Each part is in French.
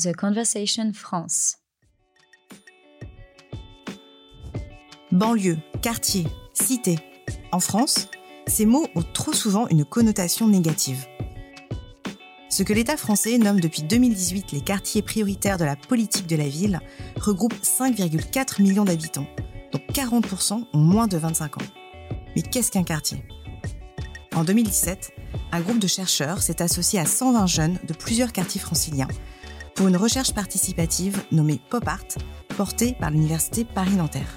The Conversation France. Banlieue, quartier, cité. En France, ces mots ont trop souvent une connotation négative. Ce que l'État français nomme depuis 2018 les quartiers prioritaires de la politique de la ville regroupe 5,4 millions d'habitants, dont 40% ont moins de 25 ans. Mais qu'est-ce qu'un quartier? En 2017, un groupe de chercheurs s'est associé à 120 jeunes de plusieurs quartiers franciliens pour une recherche participative nommée Pop Art, portée par l'Université Paris-Nanterre.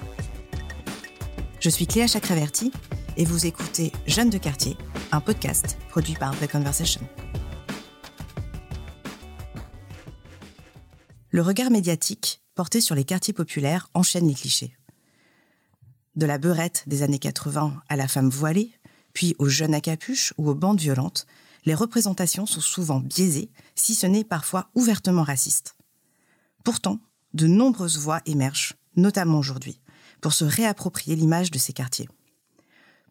Je suis Cléa Chakraverti et vous écoutez Jeunes de quartier, un podcast produit par The Conversation. Le regard médiatique porté sur les quartiers populaires enchaîne les clichés. De la beurette des années 80 à la femme voilée, puis aux jeunes à capuche ou aux bandes violentes, les représentations sont souvent biaisées, si ce n'est parfois ouvertement racistes. Pourtant, de nombreuses voix émergent, notamment aujourd'hui, pour se réapproprier l'image de ces quartiers.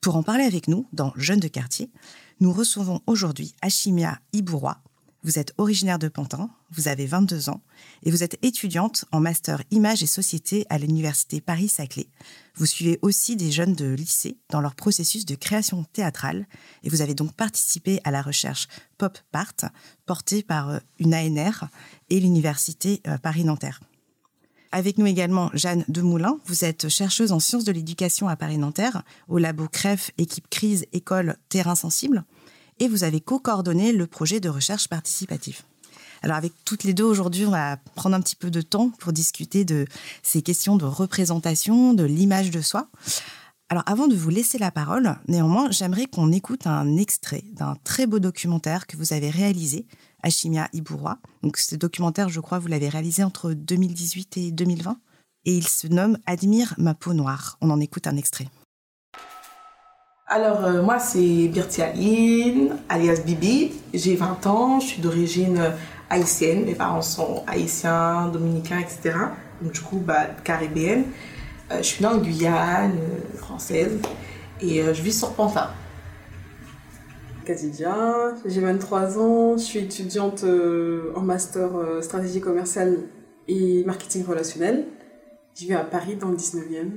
Pour en parler avec nous, dans Jeunes de quartier, nous recevons aujourd'hui Achimia Ibourois, vous êtes originaire de Pantin, vous avez 22 ans et vous êtes étudiante en master Images et Société à l'Université Paris-Saclay. Vous suivez aussi des jeunes de lycée dans leur processus de création théâtrale et vous avez donc participé à la recherche Pop Part portée par euh, une ANR et l'Université euh, Paris-Nanterre. Avec nous également Jeanne Demoulin. Vous êtes chercheuse en sciences de l'éducation à Paris-Nanterre au labo CREF, équipe crise, école, terrain sensible et vous avez co-coordonné le projet de recherche participative. Alors avec toutes les deux aujourd'hui, on va prendre un petit peu de temps pour discuter de ces questions de représentation, de l'image de soi. Alors avant de vous laisser la parole, néanmoins, j'aimerais qu'on écoute un extrait d'un très beau documentaire que vous avez réalisé, Achimia Ibourois. Donc ce documentaire, je crois, vous l'avez réalisé entre 2018 et 2020. Et il se nomme Admire ma peau noire. On en écoute un extrait. Alors, euh, moi, c'est Birti Aline, alias Bibi. J'ai 20 ans, je suis d'origine euh, haïtienne. Mes parents sont haïtiens, dominicains, etc. Donc, du coup, bah, caribéenne. Euh, je suis née en Guyane, française. Et je vis sur Pantin. Kadidia, j'ai 23 ans, je suis étudiante en master stratégie commerciale et marketing relationnel. Je vis à Paris dans le 19e.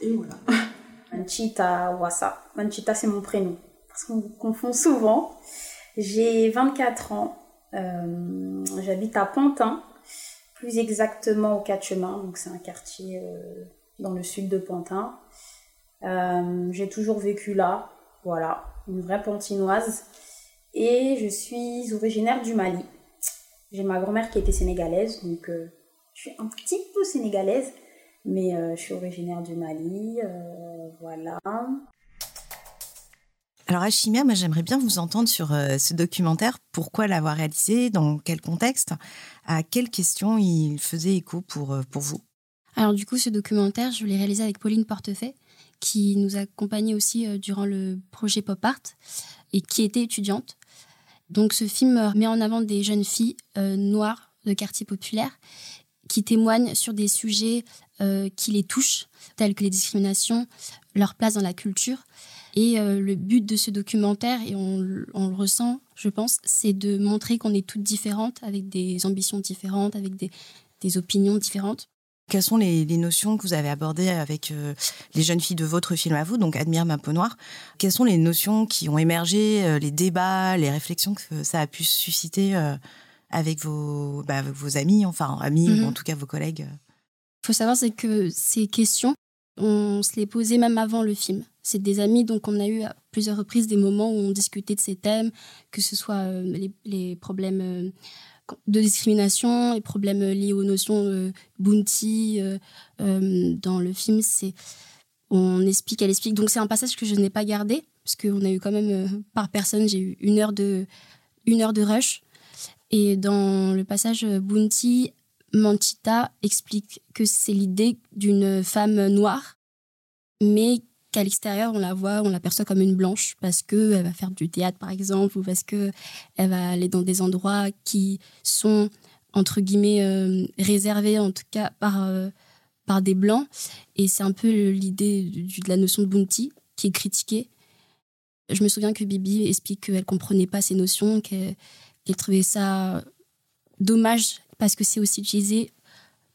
Et voilà. Manchita Wassa. Manchita, c'est mon prénom. Parce qu'on confond souvent. J'ai 24 ans. Euh, j'habite à Pantin, plus exactement au Quatre Chemins. Donc, c'est un quartier euh, dans le sud de Pantin. Euh, j'ai toujours vécu là. Voilà, une vraie pantinoise. Et je suis originaire du Mali. J'ai ma grand-mère qui était sénégalaise, donc je suis un petit peu sénégalaise, mais je suis originaire du Mali. Voilà. Alors Achimia, moi j'aimerais bien vous entendre sur euh, ce documentaire. Pourquoi l'avoir réalisé? Dans quel contexte? À quelles questions il faisait écho pour, euh, pour vous? Alors du coup, ce documentaire, je l'ai réalisé avec Pauline Portefait, qui nous a accompagnés aussi euh, durant le projet Pop Art et qui était étudiante. Donc ce film met en avant des jeunes filles noires de quartier populaire qui témoignent sur des sujets qui les touchent, tels que les discriminations, leur place dans la culture. Et euh, le but de ce documentaire, et on, le ressent, je pense, c'est de montrer qu'on est toutes différentes, avec des ambitions différentes, avec des, opinions différentes. Quelles sont les, notions que vous avez abordées avec euh, les jeunes filles de votre film à vous, donc Admire ma peau noire? Quelles sont les notions qui ont émergé, euh, les débats, les réflexions que ça a pu susciter avec vos, bah, vos amis, enfin amis, ou mhm. en tout cas vos collègues? Faut savoir, c'est que ces questions, on se les posait même avant le film. C'est des amis, donc on a eu à plusieurs reprises des moments où on discutait de ces thèmes, que ce soit euh, les, problèmes euh, de discrimination, les problèmes liés aux notions de bounty. Euh, dans le film, c'est on explique, elle explique. Donc c'est un passage que je n'ai pas gardé, parce qu'on a eu quand même, par personne, j'ai eu une heure, de, une heure de rush. Et dans le passage Bounty, Manchita explique que c'est l'idée d'une femme noire, mais qu'à l'extérieur, on la voit, on l'aperçoit comme une blanche parce qu'elle va faire du théâtre, par exemple, ou parce qu'elle va aller dans des endroits qui sont, entre guillemets, euh, réservés, en tout cas, par, euh, par des blancs. Et c'est un peu l'idée de, la notion de bounty qui est critiquée. Je me souviens que Bibi explique qu'elle comprenait pas ces notions, qu'elle trouvait ça dommage parce que c'est aussi utilisé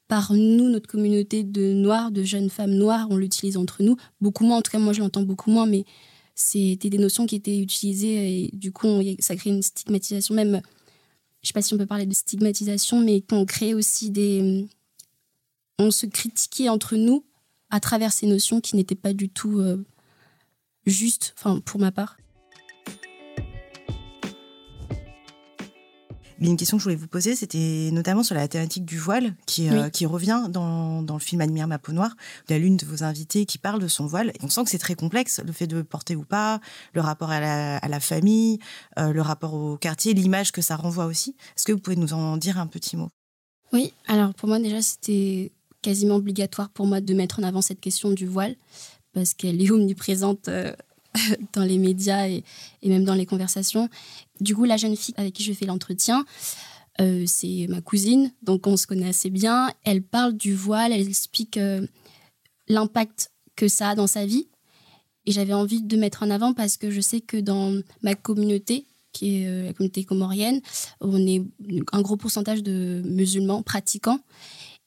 par nous, notre communauté de noirs, de jeunes femmes noires, on l'utilise entre nous. Beaucoup moins, en tout cas, moi je l'entends beaucoup moins, mais c'était des notions qui étaient utilisées et du coup, ça crée une stigmatisation, même, je sais pas si on peut parler de stigmatisation, mais qu'on crée aussi des. On se critiquait entre nous à travers ces notions qui n'étaient pas du tout euh, justes, enfin, pour ma part. Une question que je voulais vous poser, c'était notamment sur la thématique du voile, qui, euh, qui revient dans, dans, le film Admire ma peau noire. Il y a l'une de vos invitées qui parle de son voile. Et on sent que c'est très complexe, le fait de porter ou pas, le rapport à la, à la famille, euh, le rapport au quartier, l'image que ça renvoie aussi. Est-ce que vous pouvez nous en dire un petit mot? Oui, alors pour moi déjà, c'était quasiment obligatoire pour moi de mettre en avant cette question du voile, parce qu'elle est omniprésente. Dans les médias et, même dans les conversations. Du coup, la jeune fille avec qui je fais l'entretien, euh, c'est ma cousine, donc on se connaît assez bien. Elle parle du voile, elle explique euh, l'impact que ça a dans sa vie. Et j'avais envie de mettre en avant parce que je sais que dans ma communauté, qui est euh, la communauté comorienne, on est un gros pourcentage de musulmans pratiquants.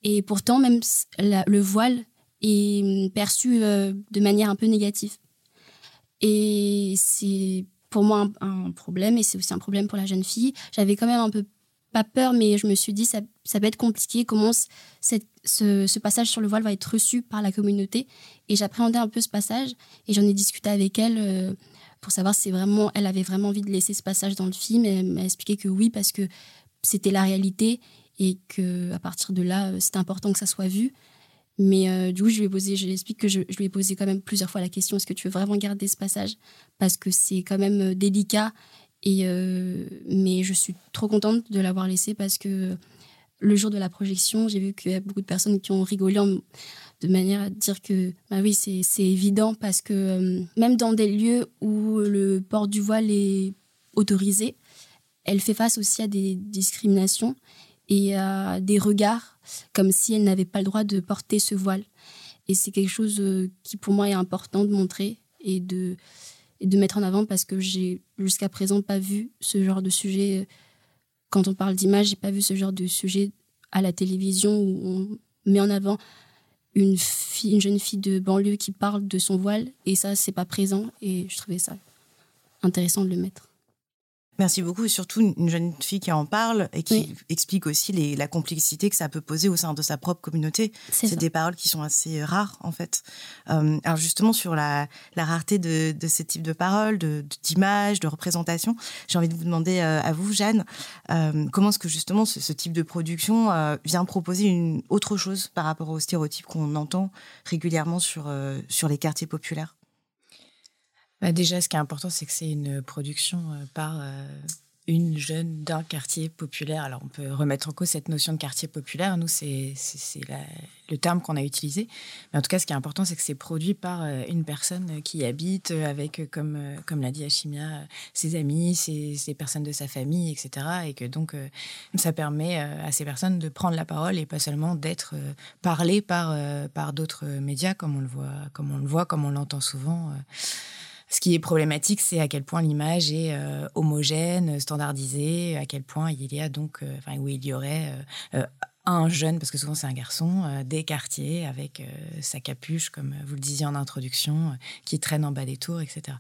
Et pourtant, même le voile est perçu de manière un peu négative. Et c'est pour moi un, problème et c'est aussi un problème pour la jeune fille. J'avais quand même un peu pas peur, mais je me suis dit ça, ça va être compliqué. Comment ce, passage sur le voile va être reçu par la communauté Et j'appréhendais un peu ce passage et j'en ai discuté avec elle euh, pour savoir si vraiment elle avait vraiment envie de laisser ce passage dans le film. Elle m'a expliqué que oui parce que c'était la réalité et que à partir de là euh, c'était important que ça soit vu. Mais euh, du coup, je lui ai posé, je l'explique que je, lui ai posé quand même plusieurs fois la question est-ce que tu veux vraiment garder ce passage? Parce que c'est quand même euh, délicat. Et, euh, mais je suis trop contente de l'avoir laissé parce que le jour de la projection, j'ai vu qu'il y a beaucoup de personnes qui ont rigolé de manière à dire que bah oui, c'est évident parce que même dans des lieux où le port du voile est autorisé, elle fait face aussi à des discriminations et à des regards comme si elle n'avait pas le droit de porter ce voile. Et c'est quelque chose euh, qui pour moi est important de montrer et de, de mettre en avant parce que j'ai jusqu'à présent pas vu ce genre de sujet. Quand on parle d'image, j'ai pas vu ce genre de sujet à la télévision où on met en avant une, fille, une jeune fille de banlieue qui parle de son voile et ça c'est pas présent et je trouvais ça intéressant de le mettre. Merci beaucoup. Et surtout, une jeune fille qui en parle et qui explique aussi les, la complexité que ça peut poser au sein de sa propre communauté. C'est des paroles qui sont assez rares, en fait. Euh, alors, justement, sur la, la rareté de, de, ces types de paroles, d'images, de, de représentations, j'ai envie de vous demander euh, à vous, Jeanne, euh, comment est-ce que justement ce, ce, type de production euh, vient proposer une autre chose par rapport aux stéréotypes qu'on entend régulièrement sur, euh, sur les quartiers populaires? Bah déjà, ce qui est important, c'est que c'est une production euh, par euh, une jeune d'un quartier populaire. Alors, on peut remettre en cause cette notion de quartier populaire. Nous, c'est le terme qu'on a utilisé. Mais en tout cas, ce qui est important, c'est que c'est produit par euh, une personne qui habite avec, comme, l'a dit Hachimia, ses amis, ses, ses, personnes de sa famille, etc. Et que donc, ça permet à ces personnes de prendre la parole et pas seulement d'être parlées par, par d'autres médias, comme on le voit, comme on le voit, comme on l'entend souvent. Ce qui est problématique, c'est à quel point l'image est euh, homogène, standardisée, à quel point il y a donc, euh, où il y aurait euh, un jeune, parce que souvent c'est un garçon, des quartiers avec sa capuche, comme vous le disiez en introduction, qui traîne en bas des tours, etc.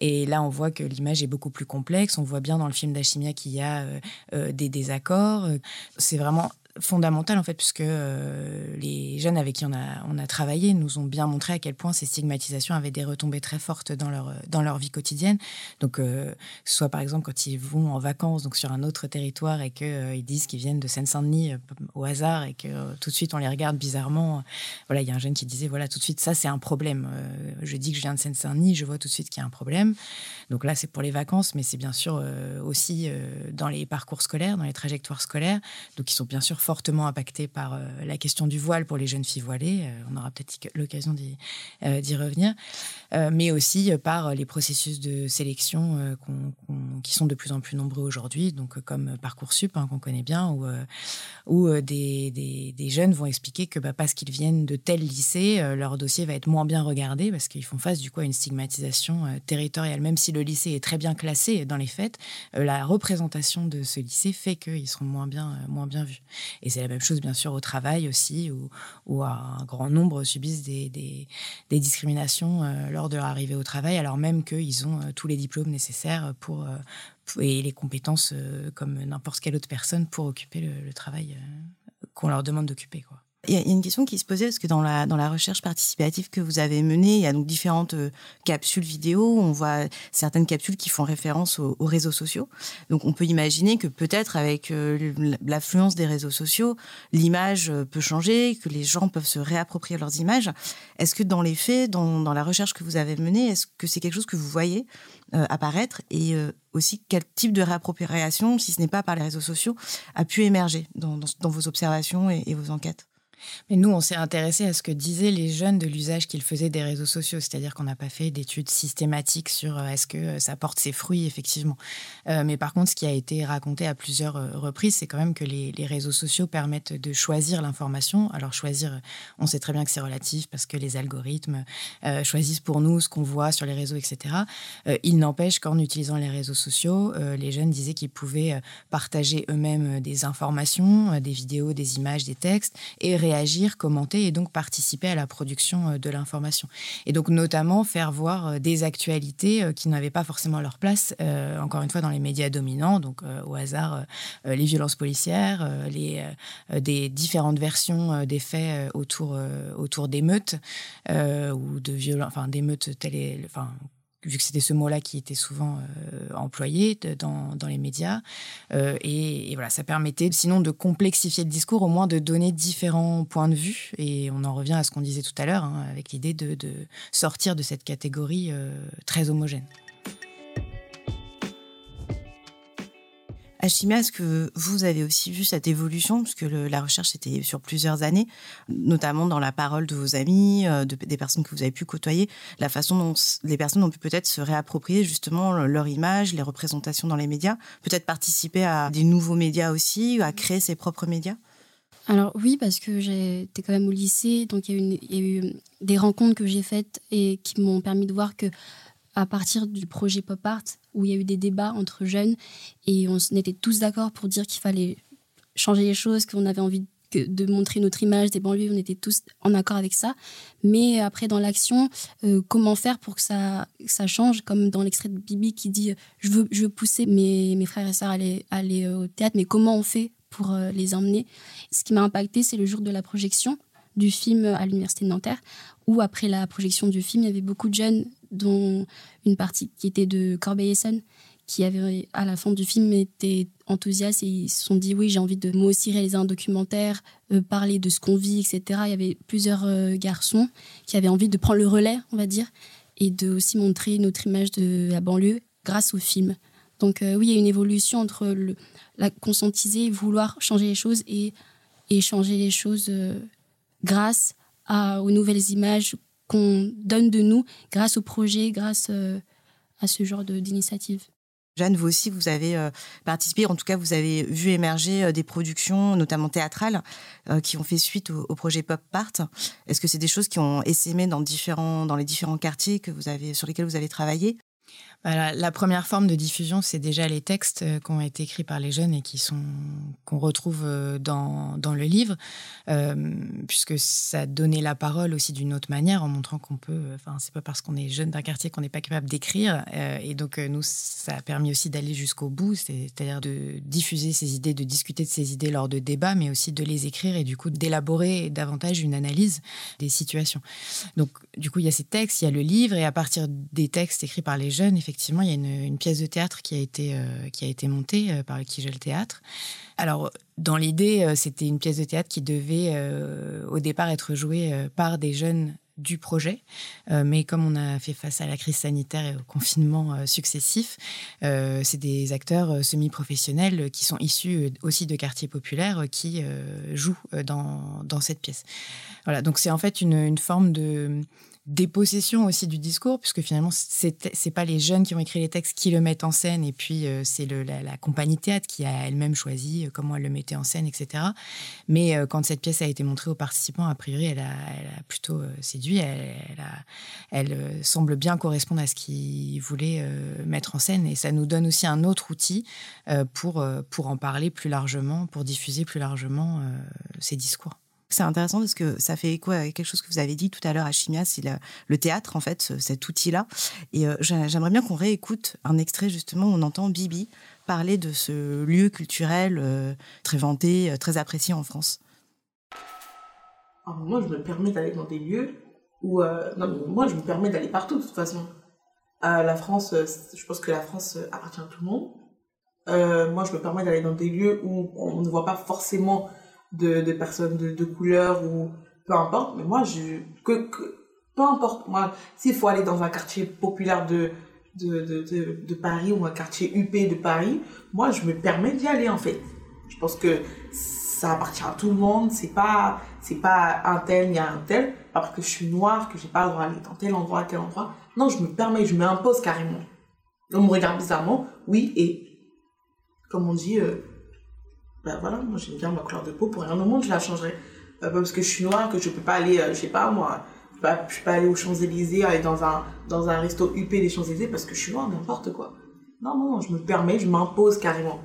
Et là, on voit que l'image est beaucoup plus complexe. On voit bien dans le film d'Achimia qu'il y a des désaccords. C'est vraiment fondamentale en fait puisque euh, les jeunes avec qui on a on a travaillé nous ont bien montré à quel point ces stigmatisations avaient des retombées très fortes dans leur dans leur vie quotidienne. Donc euh, soit par exemple quand ils vont en vacances donc sur un autre territoire et que euh, ils disent qu'ils viennent de Seine-Saint-Denis au hasard et que tout de suite on les regarde bizarrement voilà il y a un jeune qui disait voilà tout de suite ça c'est un problème. Je dis que je viens de Seine-Saint-Denis je vois tout de suite qu'il y a un problème. Donc là c'est pour les vacances mais c'est bien sûr aussi dans les parcours scolaires dans les trajectoires scolaires. Donc qui sont bien sûr fortement impacté par euh, la question du voile pour les jeunes filles voilées. Euh, on aura peut-être l'occasion d'y euh, revenir. mais aussi par les processus de sélection qu on, qu on, qui sont de plus en plus nombreux aujourd'hui, donc comme Parcoursup, hein, qu'on connaît bien, où, des, jeunes vont expliquer que bah, parce qu'ils viennent de tel lycée, leur dossier va être moins bien regardé parce qu'ils font face du coup à une stigmatisation territoriale. Même si le lycée est très bien classé dans les faits, la représentation de ce lycée fait qu'ils seront moins bien, moins bien vus. Et c'est la même chose bien sûr au travail aussi, où, un grand nombre subissent des, discriminations lors de leur arrivée au travail, alors même qu'ils ont tous les diplômes nécessaires pour, et les compétences comme n'importe quelle autre personne pour occuper le, le travail qu'on leur demande d'occuper. quoi. Il y a une question qui se posait parce que dans la, dans la recherche participative que vous avez menée, il y a donc différentes euh, capsules vidéo. On voit certaines capsules qui font référence aux, réseaux sociaux. Donc on peut imaginer que peut-être avec euh, l'affluence des réseaux sociaux, l'image euh, peut changer, que les gens peuvent se réapproprier leurs images. Est-ce que dans les faits, dans, dans la recherche que vous avez menée, est-ce que c'est quelque chose que vous voyez apparaître et aussi quel type de réappropriation, si ce n'est pas par les réseaux sociaux, a pu émerger dans, dans, vos observations et vos enquêtes? Mais nous, on s'est intéressé à ce que disaient les jeunes de l'usage qu'ils faisaient des réseaux sociaux, c'est-à-dire qu'on n'a pas fait d'études systématiques sur euh, est-ce que euh, ça porte ses fruits, effectivement. Euh, mais par contre, ce qui a été raconté à plusieurs reprises, c'est quand même que les, réseaux sociaux permettent de choisir l'information. Alors choisir, on sait très bien que c'est relatif parce que les algorithmes choisissent pour nous ce qu'on voit sur les réseaux, etc. il n'empêche qu'en utilisant les réseaux sociaux, les jeunes disaient qu'ils pouvaient partager eux-mêmes des informations, des vidéos, des images, des textes et réagir, commenter et donc participer à la production euh, de l'information. Et donc notamment faire voir euh, des actualités euh, qui n'avaient pas forcément leur place, encore une fois, dans les médias dominants, donc au hasard, les violences policières, les, des différentes versions des faits autour, autour d'émeutes ou de violences, enfin d'émeutes telles, enfin, vu que c'était ce mot-là qui était souvent euh, employé dans, dans, les médias. Euh, et, voilà, ça permettait sinon de complexifier le discours, au moins de donner différents points de vue. Et on en revient à ce qu'on disait tout à l'heure, hein, avec l'idée de, sortir de cette catégorie euh, très homogène. Achimia, est-ce que vous avez aussi vu cette évolution, puisque la recherche était sur plusieurs années, notamment dans la parole de vos amis, euh, des personnes que vous avez pu côtoyer, la façon dont les personnes ont pu peut-être se réapproprier justement leur image, les représentations dans les médias, peut-être participer à des nouveaux médias aussi, à créer ses propres médias? Alors oui, parce que j'étais quand même au lycée, donc il y, a eu des rencontres que j'ai faites et qui m'ont permis de voir que à partir du projet Pop Art, où il y a eu des débats entre jeunes, et on était tous d'accord pour dire qu'il fallait changer les choses, qu'on avait envie de montrer notre image des banlieues, on était tous en accord avec ça. Mais après, dans l'action, euh, comment faire pour que ça, change? Comme dans l'extrait de Bibi qui dit Je veux, pousser mes, frères et sœurs à aller, aller au théâtre, mais comment on fait pour euh, les emmener? Ce qui m'a impacté, c'est le jour de la projection du film à l'Université de Nanterre, où après la projection du film, il y avait beaucoup de jeunes dont une partie qui était de Corbeil-Essonne, qui avait à la fin du film été enthousiastes et ils se sont dit oui j'ai envie de moi aussi réaliser un documentaire, euh, parler de ce qu'on vit, etc. Il y avait plusieurs euh, garçons qui avaient envie de prendre le relais, on va dire, et de aussi montrer notre image de la banlieue grâce au film. Donc euh, oui, il y a une évolution entre la conscientiser, vouloir changer les choses et, changer les choses grâce aux nouvelles images qu'on donne de nous grâce au projet, grâce euh, à ce genre d'initiative. Jeanne, vous aussi, vous avez euh, participé, en tout cas, vous avez vu émerger euh, des productions, notamment théâtrales, qui ont fait suite au, projet Pop Part. Est-ce que c'est des choses qui ont essaimé dans, différents, dans les différents quartiers que vous avez, sur lesquels vous avez travaillé? Bah, la, première forme de diffusion, c'est déjà les textes euh, qui ont été écrits par les jeunes et qui sont qu'on retrouve euh, dans, dans, le livre, euh, puisque ça donnait la parole aussi d'une autre manière, en montrant qu'on peut. Enfin, c'est pas parce qu'on est jeune d'un quartier qu'on n'est pas capable d'écrire, et donc nous, ça a permis aussi d'aller jusqu'au bout, c'est-à-dire de diffuser ces idées, de discuter de ces idées lors de débats, mais aussi de les écrire et du coup d'élaborer davantage une analyse des situations. Donc, du coup, il y a ces textes, il y a le livre, et à partir des textes écrits par les jeunes, il y a une, pièce de théâtre qui a été, euh, qui a été montée euh, par le Kijel Théâtre. Alors, dans l'idée, euh, c'était une pièce de théâtre qui devait au départ être jouée par des jeunes du projet. mais comme on a fait face à la crise sanitaire et au confinement successif, c'est des acteurs semi-professionnels qui sont issus aussi de quartiers populaires qui jouent dans, dans, cette pièce. Voilà, donc c'est en fait une forme de dépossession aussi du discours, puisque finalement, c'est pas les jeunes qui ont écrit les textes qui le mettent en scène, et puis euh, c'est la, la, compagnie théâtre qui a elle-même choisi euh, comment elle le mettait en scène, etc. Mais euh, quand cette pièce a été montrée aux participants, a priori, elle a, plutôt séduit. Elle, elle, elle semble bien correspondre à ce qu'ils voulaient mettre en scène, et ça nous donne aussi un autre outil pour, pour en parler plus largement, pour diffuser plus largement ces discours. C'est intéressant parce que ça fait écho à quelque chose que vous avez dit tout à l'heure à Chimia, c'est le, théâtre, en fait, cet outil-là. Et euh, j'aimerais bien qu'on réécoute un extrait, justement, où on entend Bibi parler de ce lieu culturel euh, très vanté, euh, très apprécié en France. Alors moi, je me permets d'aller dans des lieux où... non, moi, je me permets d'aller partout, de toute façon. la France, je pense que la France appartient à tout le monde. moi, je me permets d'aller dans des lieux où on ne voit pas forcément de, personnes de, couleur ou peu importe. Mais moi, je, que, peu importe. Moi, s'il faut aller dans un quartier populaire de, de, de, de, Paris ou un quartier UP de Paris, moi, je me permets d'y aller, en fait. Je pense que ça appartient à tout le monde. C'est pas, c'est pas un tel, a un tel. Parce que je suis noire, que j'ai pas le droit d'aller dans tel endroit, tel endroit. Non, je me permets, je m'impose carrément. On me regarde bizarrement, oui, et comme on dit, euh, ben voilà, moi j'aime bien ma couleur de peau, pour rien au monde je la changerais. Euh, parce que je suis noire, que je peux pas aller, euh, je sais pas moi, je peux pas, peux pas aller aux Champs-Élysées, aller dans un, dans un resto UP des Champs-Élysées parce que je suis noire, n'importe quoi. Non, non, je me permets, je m'impose carrément.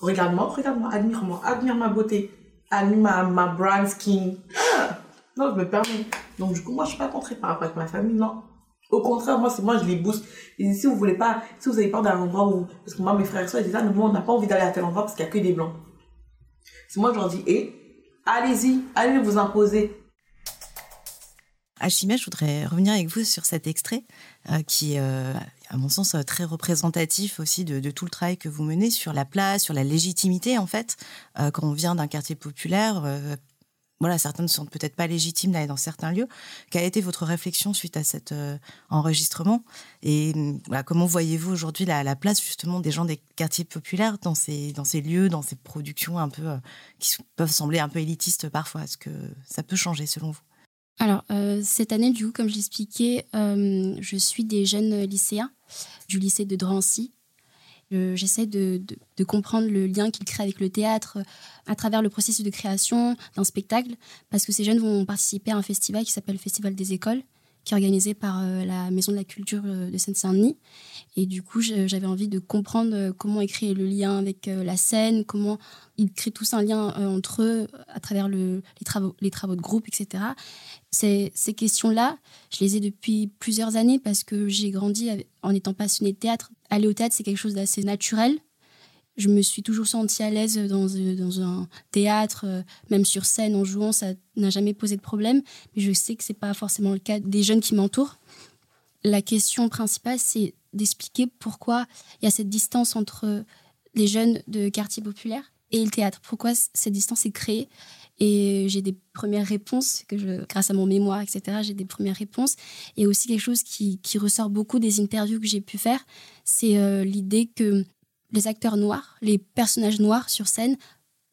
Regarde-moi, regarde-moi, admire-moi, admire ma beauté, admire ma, ma brown skin. Ah non, je me permets. Donc du coup, moi je suis pas contrée par rapport avec ma famille, non. Au contraire, moi, c'est moi, je les booste. Et si vous voulez pas, si vous avez peur d'un endroit où, parce que moi, mes frères et soeurs, ils disent, ah, on n'a pas envie d'aller à tel endroit parce qu'il y a que des blancs. C'est moi, je leur dis, et allez-y, allez vous imposer. Achimé, je voudrais revenir avec vous sur cet extrait euh, qui, euh, à mon sens, euh, très représentatif aussi de, tout le travail que vous menez sur la place, sur la légitimité, en fait. quand on vient d'un quartier populaire, voilà, certains ne sont peut-être pas légitimes d'aller dans certains lieux. Quelle a été votre réflexion suite à cet euh, enregistrement? Et comment voyez-vous aujourd'hui la, place justement des gens des quartiers populaires dans ces, dans ces lieux, dans ces productions un peu euh, qui peuvent sembler un peu élitistes parfois? Est-ce que ça peut changer selon vous? Alors, euh, cette année, du coup, comme je l'expliquais, je suis des jeunes lycéens du lycée de Drancy, J'essaie de, comprendre le lien qu'ils créent avec le théâtre euh, à travers le processus de création d'un spectacle, parce que ces jeunes vont participer à un festival qui s'appelle le Festival des écoles, qui est organisé par euh, la Maison de la Culture euh, de Seine-Saint-Denis. Et du coup, j'avais envie de comprendre comment ils créent le lien avec la scène, comment ils créent tous un lien entre eux à travers le, les, travaux, les travaux de groupe, etc. Ces, ces questions-là, je les ai depuis plusieurs années parce que j'ai grandi en étant passionnée de théâtre aller au théâtre, c'est quelque chose d'assez naturel. Je me suis toujours sentie à l'aise dans, euh, un théâtre, euh, même sur scène, en jouant, ça n'a jamais posé de problème. Mais je sais que ce n'est pas forcément le cas des jeunes qui m'entourent. La question principale, c'est d'expliquer pourquoi il y a cette distance entre les jeunes de quartier populaire et le théâtre. Pourquoi cette distance est créée et j'ai des premières réponses, que je, grâce à mon mémoire, etc., j'ai des premières réponses. Et aussi quelque chose qui, qui ressort beaucoup des interviews que j'ai pu faire, c'est euh, l'idée que les acteurs noirs, les personnages noirs sur scène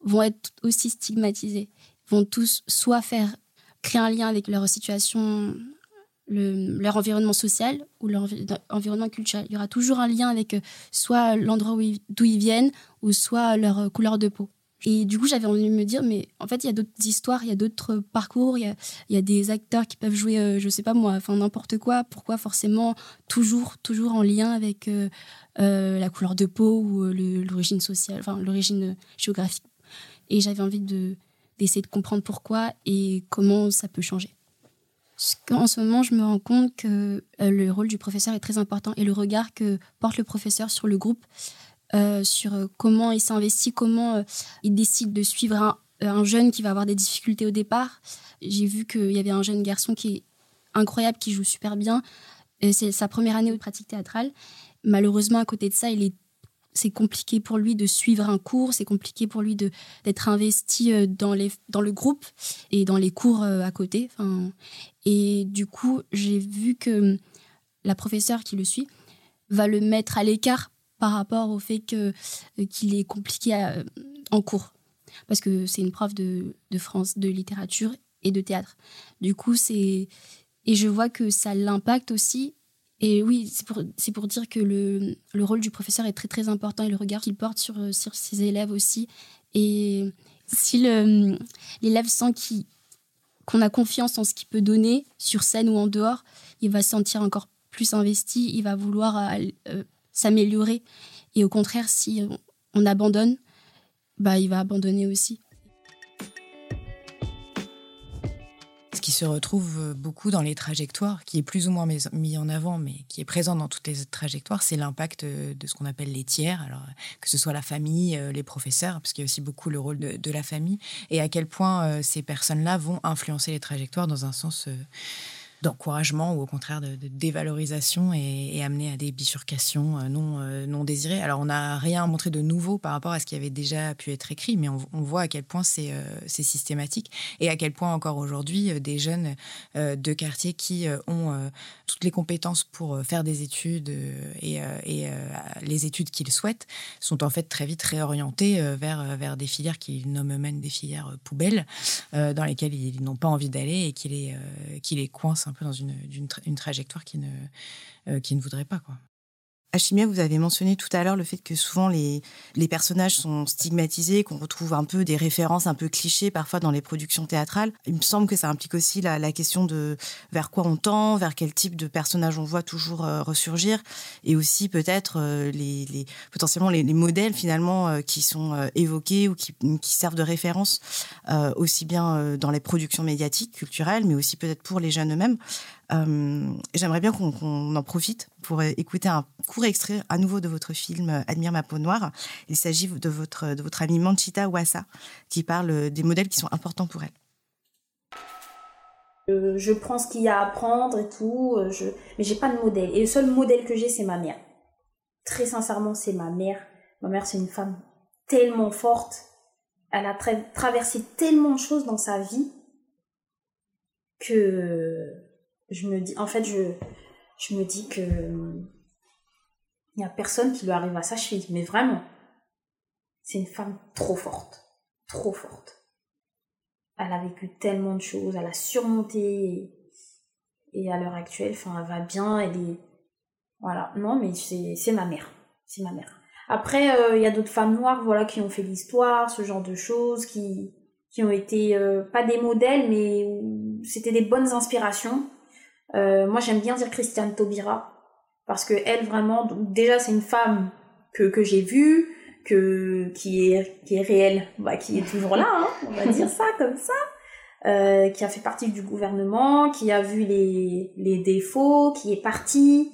vont être aussi stigmatisés, vont tous soit faire créer un lien avec leur situation, leur environnement social ou leur environnement culturel. Il y aura toujours un lien avec euh, soit l'endroit d'où ils viennent ou soit leur euh, couleur de peau. Et du coup, j'avais envie de me dire, mais en fait, il y a d'autres histoires, il y a d'autres parcours, il y a, des acteurs qui peuvent jouer, euh, je sais pas moi, enfin n'importe quoi. Pourquoi forcément toujours, toujours en lien avec euh, euh, la couleur de peau ou l'origine sociale, enfin l'origine géographique? Et j'avais envie de d'essayer de comprendre pourquoi et comment ça peut changer. En ce moment, je me rends compte que le rôle du professeur est très important et le regard que porte le professeur sur le groupe euh, sur euh, comment il s'investit, comment euh, il décide de suivre un, jeune qui va avoir des difficultés au départ. J'ai vu qu'il y avait un jeune garçon qui est incroyable, qui joue super bien. C'est sa première année de pratique théâtrale. Malheureusement, à côté de ça, il est c'est compliqué pour lui de suivre un cours, c'est compliqué pour lui d'être investi dans les dans le groupe et dans les cours à côté. Enfin, et du coup, j'ai vu que la professeure qui le suit va le mettre à l'écart par rapport au fait que euh, qu'il est compliqué euh, en cours parce que c'est une prof de, de, France de littérature et de théâtre. Du coup, c'est Et je vois que ça l'impacte aussi. Et oui, c'est pour, pour dire que le, le, rôle du professeur est très très important et le regard qu'il porte sur, sur ses élèves aussi. Et si l'élève sent qu'on a confiance en ce qu'il peut donner sur scène ou en dehors, il va se sentir encore plus investi, il va vouloir euh, s'améliorer. Et au contraire, si on abandonne, bah, il va abandonner aussi. Ce qui se retrouve euh, beaucoup dans les trajectoires, qui est plus ou moins mis en avant, mais qui est présent dans toutes les trajectoires, c'est l'impact euh, de ce qu'on appelle les tiers, alors que ce soit la famille, les professeurs, parce qu'il y a aussi beaucoup le rôle de, la famille, et à quel point ces personnes-là vont influencer les trajectoires dans un sens d'encouragement ou au contraire de, dévalorisation et, amener à des bifurcations euh, non, euh, non désirées. Alors on n'a rien montré de nouveau par rapport à ce qui avait déjà pu être écrit, mais on, voit à quel point c'est euh, systématique et à quel point encore aujourd'hui des jeunes de quartier qui ont toutes les compétences pour faire des études et, et les études qu'ils souhaitent sont en fait très vite réorientés vers, vers des filières qu'ils nomment eux-mêmes des filières poubelles dans lesquelles ils n'ont pas envie d'aller et qui les, qui les coincent un peu dans une, trajectoire qui ne, euh, qui ne voudrait pas. Quoi. Achimia, vous avez mentionné tout à l'heure le fait que souvent les, les personnages sont stigmatisés, qu'on retrouve un peu des références un peu clichés parfois dans les productions théâtrales. Il me semble que ça implique aussi la, la question de vers quoi on tend, vers quel type de personnage on voit toujours euh, ressurgir, et aussi peut-être euh, les, les, potentiellement les, les modèles finalement euh, qui sont évoqués ou qui, qui, servent de référence aussi bien dans les productions médiatiques, culturelles, mais aussi peut-être pour les jeunes eux-mêmes. Euh, j'aimerais bien qu'on en profite pour écouter un court extrait à nouveau de votre film Admire ma peau noire. Il s'agit de votre, de votre amie Manchita Wassa qui parle des modèles qui sont importants pour elle. Euh, je prends ce qu'il y a à apprendre et tout, euh, je... mais j'ai pas de modèle. Et le seul modèle que j'ai, c'est ma mère. Très sincèrement, c'est ma mère. Ma mère, c'est une femme tellement forte. Elle a traversé tellement de choses dans sa vie que je me dis, en fait, je, je me dis que il n'y a personne qui lui arrive à sa cheville, mais vraiment, c'est une femme trop forte, trop forte. Elle a vécu tellement de choses, elle a surmonté, et, à l'heure actuelle, elle va bien, elle est, voilà, non, mais c'est ma mère, c'est ma mère. Après, euh, il y a d'autres femmes noires, voilà, qui ont fait l'histoire, ce genre de choses, qui, qui ont été euh, pas des modèles, mais c'était des bonnes inspirations. Euh, moi, j'aime bien dire Christiane Taubira parce que elle vraiment, déjà, c'est une femme que, que j'ai vue, que qui est qui est réelle, bah, qui est toujours là, hein, on va dire ça comme ça, euh, qui a fait partie du gouvernement, qui a vu les les défauts, qui est partie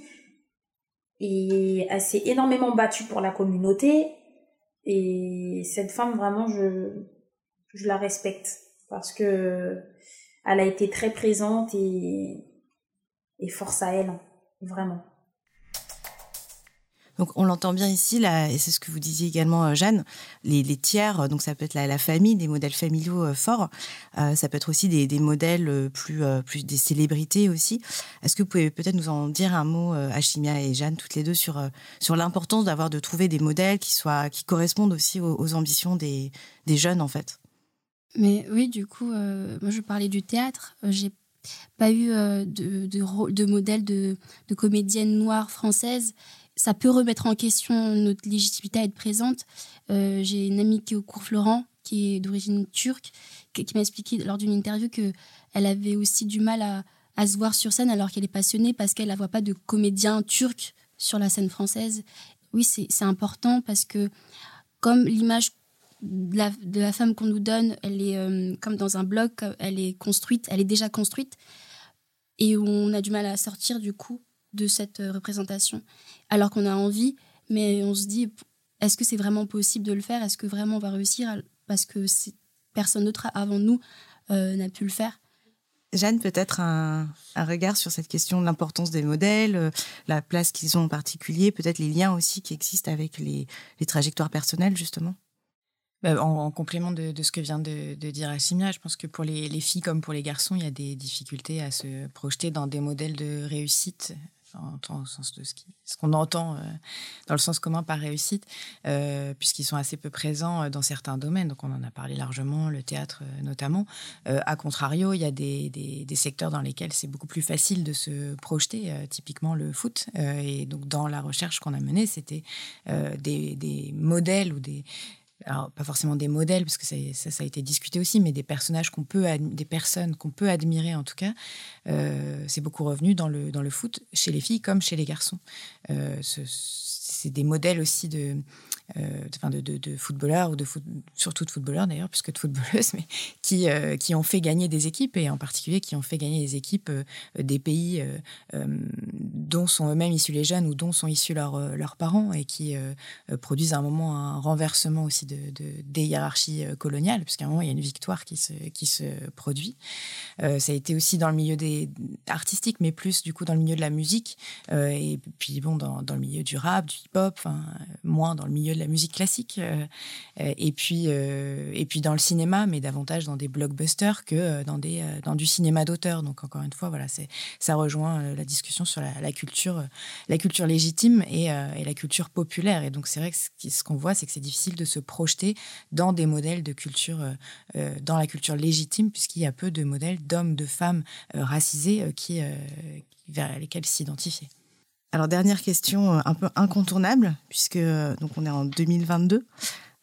et elle s'est énormément battue pour la communauté. Et cette femme, vraiment, je je la respecte parce que elle a été très présente et et force à elle, vraiment. Donc on l'entend bien ici, là, et c'est ce que vous disiez également, euh, Jeanne, les, tiers, donc ça peut être la, famille, des modèles familiaux euh, forts, euh, ça peut être aussi des, modèles plus, plus des célébrités aussi. Est-ce que vous pouvez peut-être nous en dire un mot, Achimia et Jeanne, toutes les deux, sur, sur l'importance d'avoir de trouver des modèles qui, soient, qui correspondent aussi aux, ambitions des, des, jeunes, en fait? Mais oui, du coup, moi je parlais du théâtre, j'ai pas eu euh, de, de, de, modèle de, de comédienne noire française, ça peut remettre en question notre légitimité à être présente. Euh, j'ai une amie qui est au cours Florent, qui est d'origine turque, qui, m'a expliqué lors d'une interview que elle avait aussi du mal à, à se voir sur scène alors qu'elle est passionnée parce qu'elle ne voit pas de comédien turc sur la scène française. Oui, c'est important parce que comme l'image de la, femme qu'on nous donne, elle est euh, comme dans un bloc, elle est construite, elle est déjà construite, et on a du mal à sortir du coup de cette euh, représentation, alors qu'on a envie, mais on se dit, est-ce que c'est vraiment possible de le faire? Est-ce que vraiment on va réussir? Parce que personne d'autre avant nous euh, n'a pu le faire. Jeanne, peut-être un, regard sur cette question de l'importance des modèles, la place qu'ils ont en particulier, peut-être les liens aussi qui existent avec les trajectoires personnelles, justement bah, en, complément de, ce que vient de, dire Assimia, je pense que pour les, filles comme pour les garçons, il y a des difficultés à se projeter dans des modèles de réussite au sens de ce qu'on entend dans le sens commun par réussite, puisqu'ils sont assez peu présents dans certains domaines. Donc on en a parlé largement, le théâtre notamment. a contrario, il y a des, secteurs dans lesquels c'est beaucoup plus facile de se projeter, typiquement le foot. et donc dans la recherche qu'on a menée, c'était des modèles ou des alors pas forcément des modèles parce que ça, a été discuté aussi, mais des personnages qu'on peut, des personnes qu'on peut admirer en tout cas, euh, c'est beaucoup revenu dans le dans le foot chez les filles comme chez les garçons. Euh, c'est des modèles aussi de euh, de, footballeurs, ou de surtout de footballeurs d'ailleurs, puisque de footballeuses, mais qui, euh, qui ont fait gagner des équipes, et en particulier qui ont fait gagner des équipes euh, des pays dont sont eux-mêmes issus les jeunes ou dont sont issus leurs, leurs parents, et qui produisent à un moment un renversement aussi de, des hiérarchies coloniales, puisqu'à un moment, il y a une victoire qui se, qui se produit. ça a été aussi dans le milieu des artistique, mais plus du coup dans le milieu de la musique, et puis bon, dans, dans le milieu du rap, du hip-hop, moins dans le milieu la musique classique, euh, euh, et puis euh, et puis dans le cinéma, mais davantage dans des blockbusters que dans des dans du cinéma d'auteur. Donc encore une fois, voilà, c'est ça rejoint la discussion sur la, culture la culture légitime et, et, la culture populaire. Et donc c'est vrai que ce qu'on voit, c'est que c'est difficile de se projeter dans des modèles de culture dans la culture légitime, puisqu'il y a peu de modèles d'hommes, de femmes racisés qui vers lesquels s'identifier. Alors dernière question euh, un peu incontournable puisque euh, donc on est en 2022,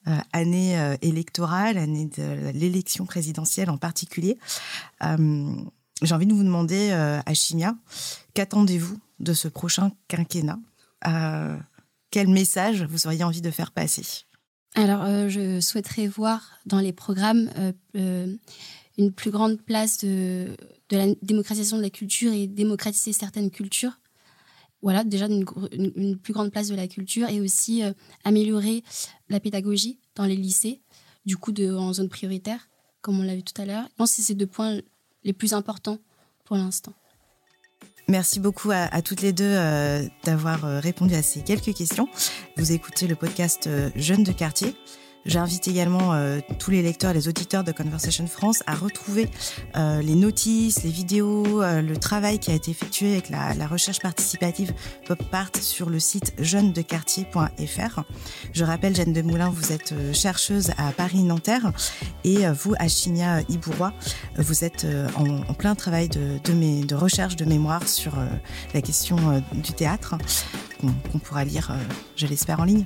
euh, année électorale, année de l'élection présidentielle en particulier. J'ai envie de vous demander à Chimia, qu'attendez-vous de ce prochain quinquennat? Quel message vous auriez envie de faire passer? Alors je souhaiterais voir dans les programmes une plus grande place de, de la démocratisation de la culture et démocratiser certaines cultures voilà, déjà une, plus grande place de la culture et aussi euh, améliorer la pédagogie dans les lycées, du coup de, en zone prioritaire, comme on l'a vu tout à l'heure. Je pense que c'est ces deux points les plus importants pour l'instant. Merci beaucoup à, toutes les deux euh, d'avoir euh, répondu à ces quelques questions. Vous écoutez le podcast Jeunes de quartier. J'invite également euh, tous les lecteurs et les auditeurs de Conversation France à retrouver euh, les notices, les vidéos, euh, le travail qui a été effectué avec la, recherche participative PopPart sur le site jeunesdequartier.fr. Je rappelle, Jeanne Demoulin, vous êtes chercheuse à Paris-Nanterre et vous, à Chigna Ibourois, vous êtes en, plein travail de, recherche, de mémoire sur la question du théâtre qu'on pourra lire, je l'espère, en ligne.